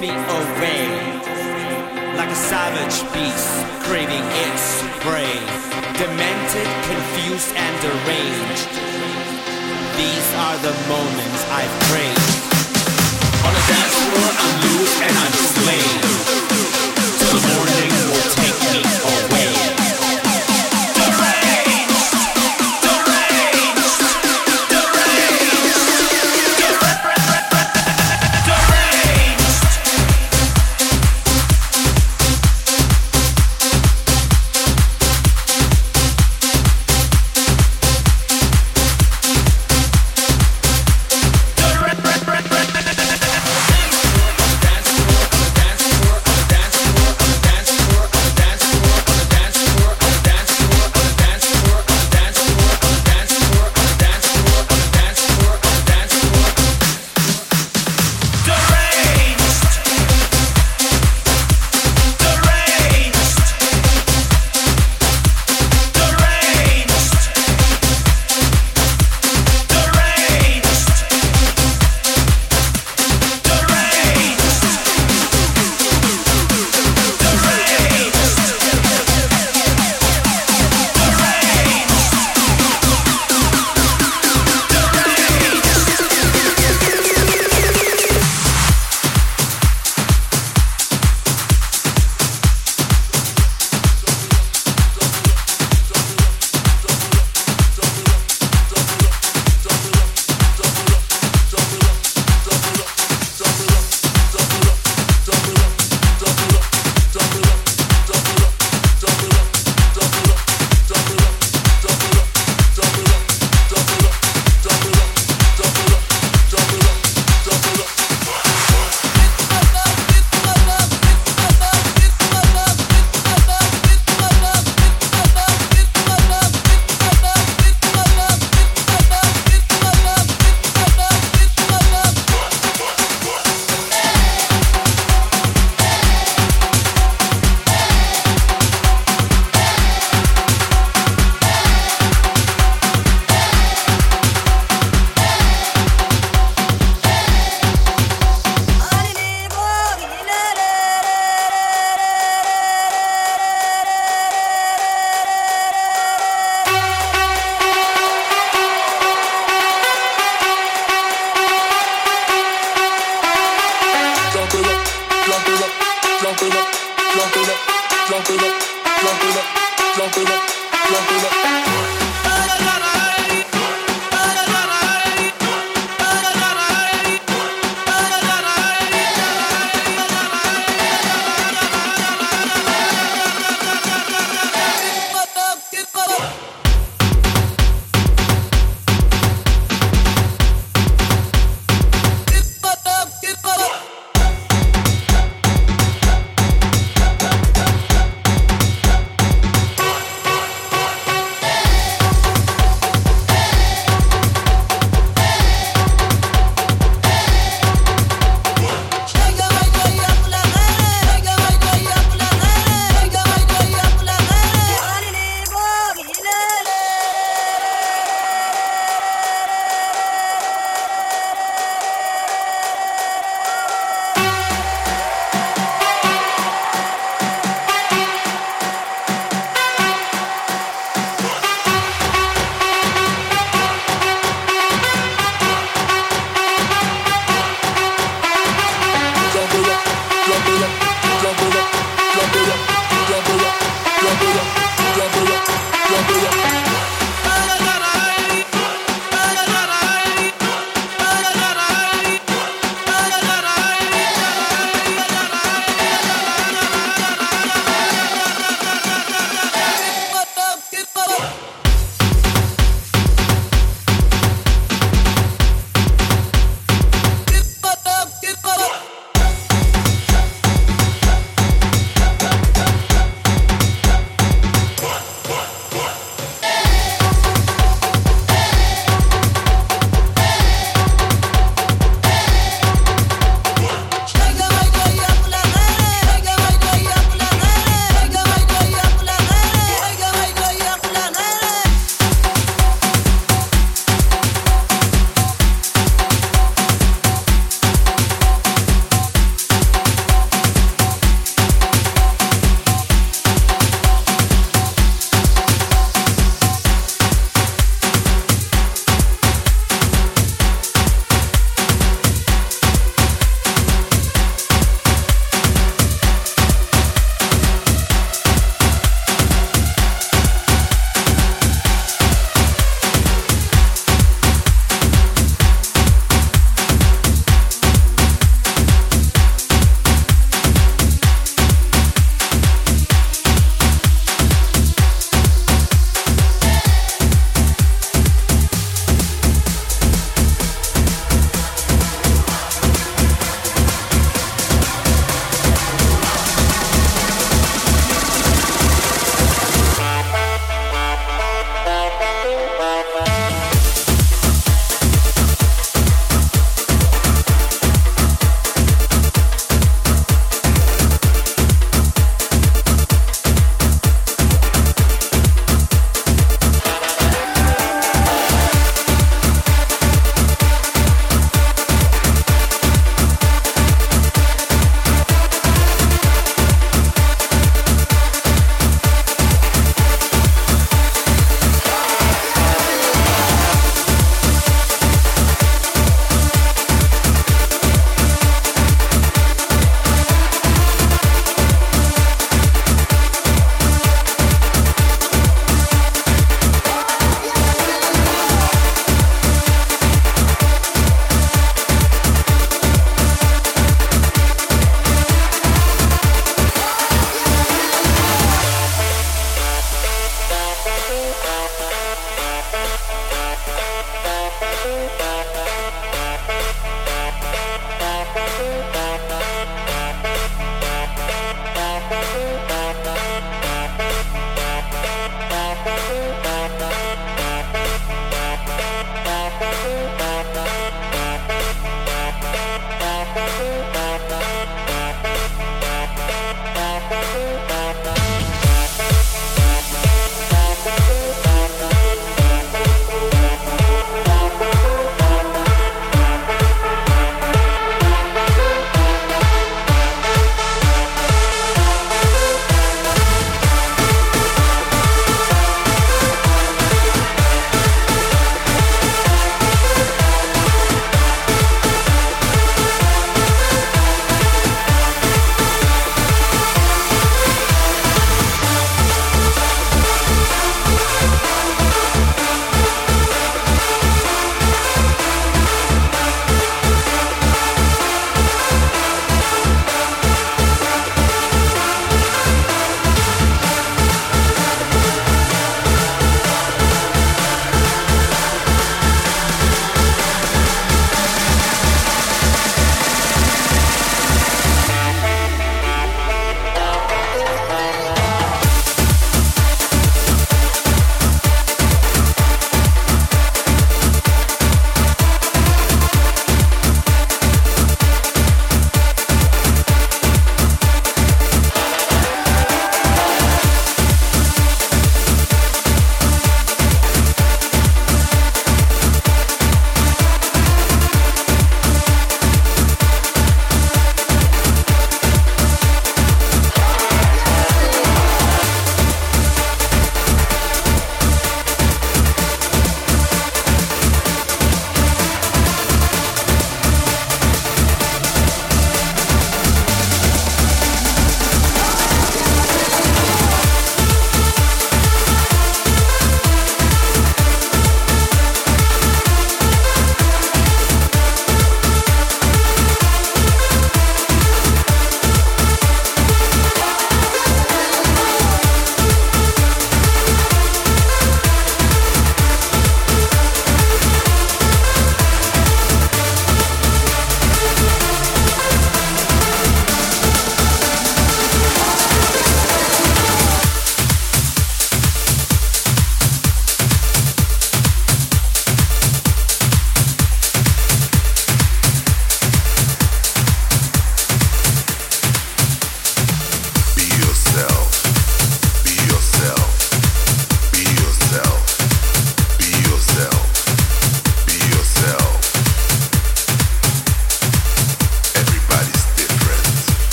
me away like a savage beast craving its prey. Demented, confused, and deranged. These are the moments I've. On a dance floor, I'm loose and I'm slain.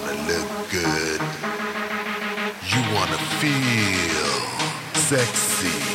Wanna look good. You wanna feel sexy.